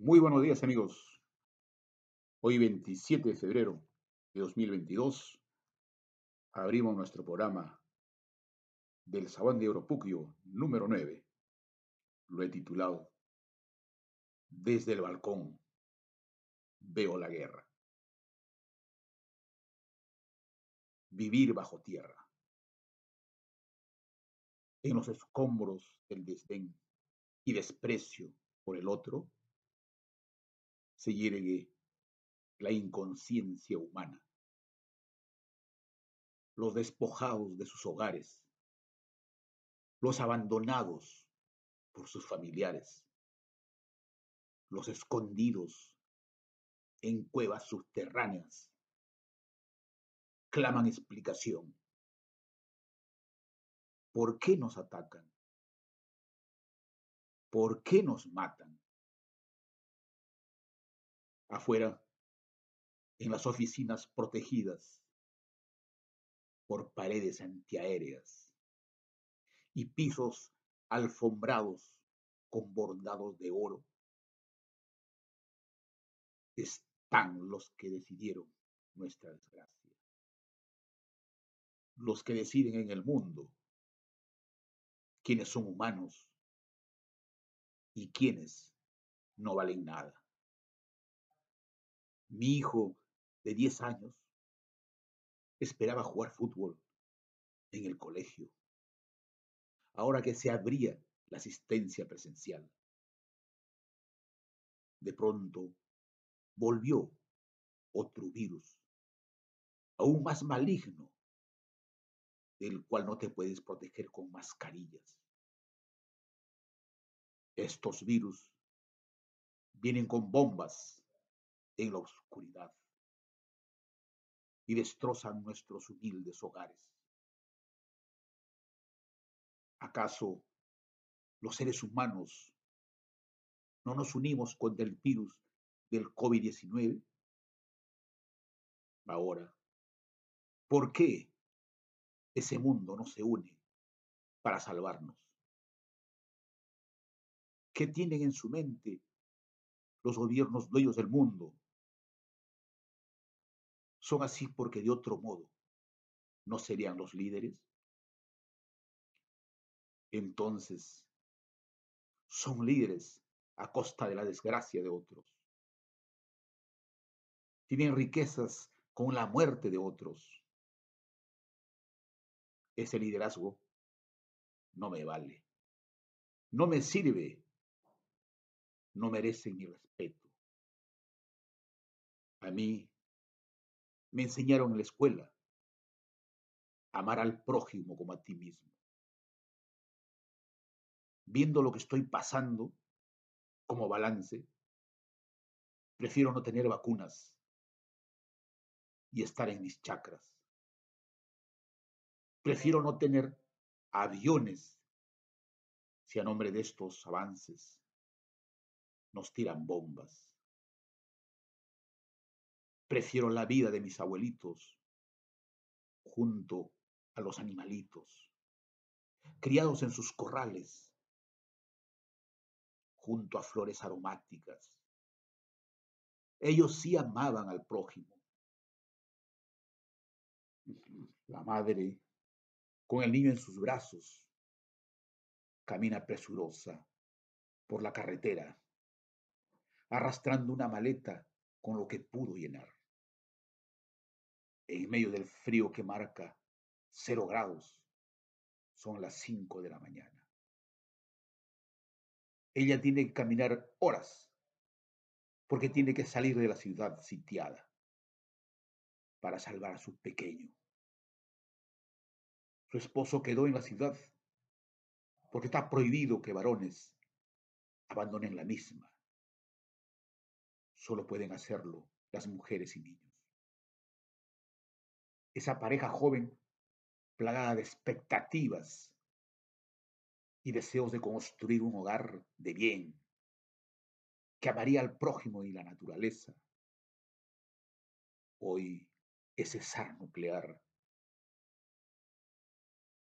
Muy buenos días amigos. Hoy 27 de febrero de 2022 abrimos nuestro programa del Sabán de Europuquio número 9. Lo he titulado Desde el balcón veo la guerra. Vivir bajo tierra. En los escombros del desdén y desprecio por el otro se yergue la inconsciencia humana. Los despojados de sus hogares, los abandonados por sus familiares, los escondidos en cuevas subterráneas, claman explicación. ¿Por qué nos atacan? ¿Por qué nos matan? Afuera, en las oficinas protegidas por paredes antiaéreas y pisos alfombrados con bordados de oro, están los que decidieron nuestra desgracia, los que deciden en el mundo quiénes son humanos y quiénes no valen nada. Mi hijo de 10 años esperaba jugar fútbol en el colegio, ahora que se abría la asistencia presencial. De pronto volvió otro virus, aún más maligno, del cual no te puedes proteger con mascarillas. Estos virus vienen con bombas en la oscuridad y destrozan nuestros humildes hogares. ¿Acaso los seres humanos no nos unimos contra el virus del COVID-19? Ahora, ¿por qué ese mundo no se une para salvarnos? ¿Qué tienen en su mente los gobiernos dueños del mundo son así porque de otro modo no serían los líderes. Entonces, son líderes a costa de la desgracia de otros. Tienen riquezas con la muerte de otros. Ese liderazgo no me vale. No me sirve. No merece mi respeto. A mí me enseñaron en la escuela. Amar al prójimo como a ti mismo. Viendo lo que estoy pasando como balance, prefiero no tener vacunas y estar en mis chakras. Prefiero no tener aviones si a nombre de estos avances nos tiran bombas. Prefiero la vida de mis abuelitos junto a los animalitos, criados en sus corrales, junto a flores aromáticas. Ellos sí amaban al prójimo. La madre, con el niño en sus brazos, camina presurosa por la carretera, arrastrando una maleta con lo que pudo llenar en medio del frío que marca cero grados, son las cinco de la mañana. Ella tiene que caminar horas porque tiene que salir de la ciudad sitiada para salvar a su pequeño. Su esposo quedó en la ciudad porque está prohibido que varones abandonen la misma. Solo pueden hacerlo las mujeres y niños esa pareja joven plagada de expectativas y deseos de construir un hogar de bien, que amaría al prójimo y la naturaleza. Hoy ese zar nuclear,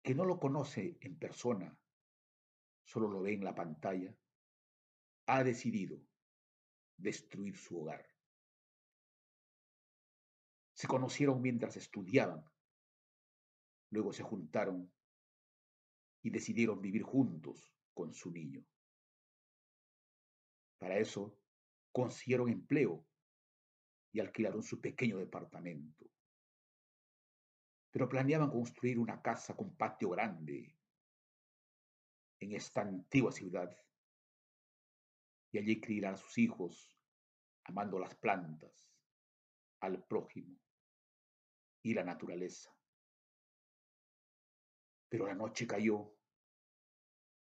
que no lo conoce en persona, solo lo ve en la pantalla, ha decidido destruir su hogar. Se conocieron mientras estudiaban, luego se juntaron y decidieron vivir juntos con su niño. Para eso consiguieron empleo y alquilaron su pequeño departamento. Pero planeaban construir una casa con patio grande en esta antigua ciudad y allí criar a sus hijos amando las plantas, al prójimo y la naturaleza. Pero la noche cayó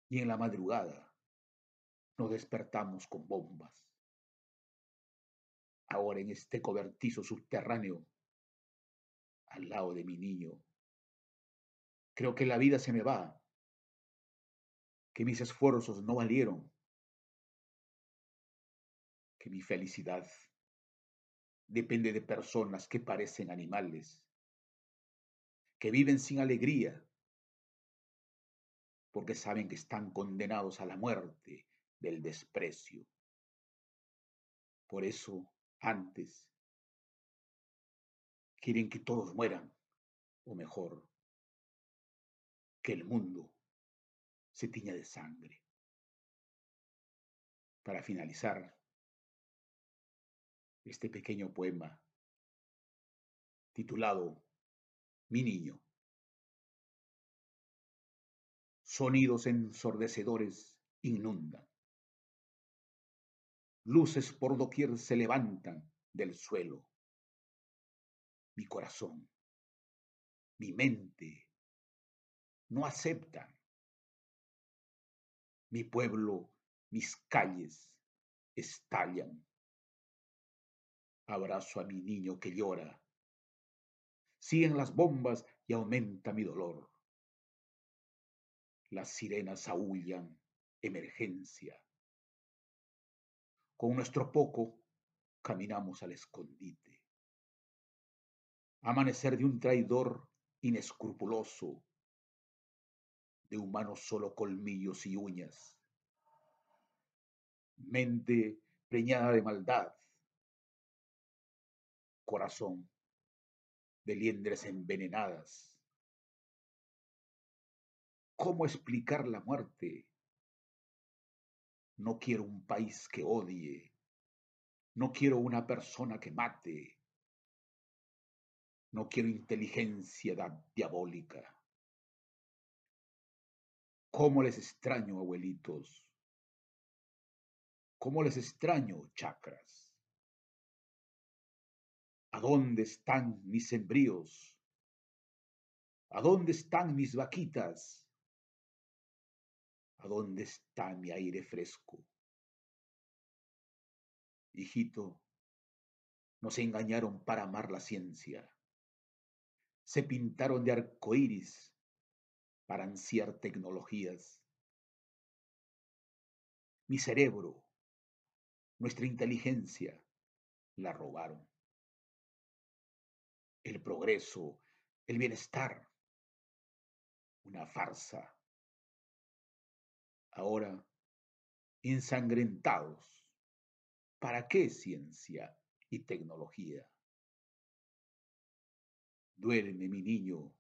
y en la madrugada nos despertamos con bombas. Ahora en este cobertizo subterráneo, al lado de mi niño, creo que la vida se me va, que mis esfuerzos no valieron, que mi felicidad depende de personas que parecen animales, que viven sin alegría, porque saben que están condenados a la muerte del desprecio. Por eso, antes, quieren que todos mueran, o mejor, que el mundo se tiña de sangre. Para finalizar, este pequeño poema titulado Mi niño. Sonidos ensordecedores inundan. Luces por doquier se levantan del suelo. Mi corazón, mi mente no aceptan. Mi pueblo, mis calles estallan. Abrazo a mi niño que llora. Siguen las bombas y aumenta mi dolor. Las sirenas aullan, emergencia. Con nuestro poco caminamos al escondite. Amanecer de un traidor inescrupuloso, de humanos solo colmillos y uñas. Mente preñada de maldad, corazón de liendres envenenadas. ¿Cómo explicar la muerte? No quiero un país que odie. No quiero una persona que mate. No quiero inteligencia diabólica. ¿Cómo les extraño, abuelitos? ¿Cómo les extraño, chacras? ¿A dónde están mis sembríos? ¿A dónde están mis vaquitas? ¿A dónde está mi aire fresco? Hijito, nos engañaron para amar la ciencia. Se pintaron de arcoíris para ansiar tecnologías. Mi cerebro, nuestra inteligencia, la robaron el progreso, el bienestar. Una farsa. Ahora, ensangrentados. ¿Para qué ciencia y tecnología? Duerme, mi niño.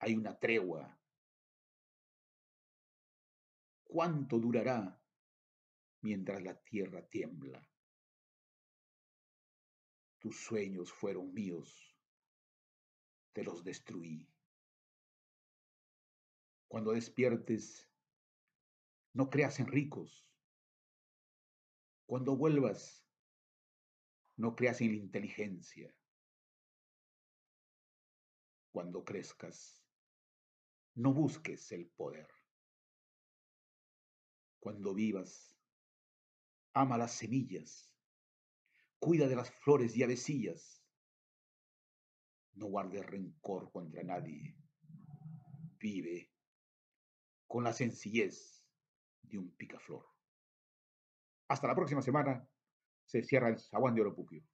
Hay una tregua. ¿Cuánto durará mientras la tierra tiembla? Tus sueños fueron míos, te los destruí. Cuando despiertes, no creas en ricos. Cuando vuelvas, no creas en la inteligencia. Cuando crezcas, no busques el poder. Cuando vivas, ama las semillas Cuida de las flores y avecillas. No guardes rencor contra nadie. Vive con la sencillez de un picaflor. Hasta la próxima semana. Se cierra el Zaguán de Oropuquio.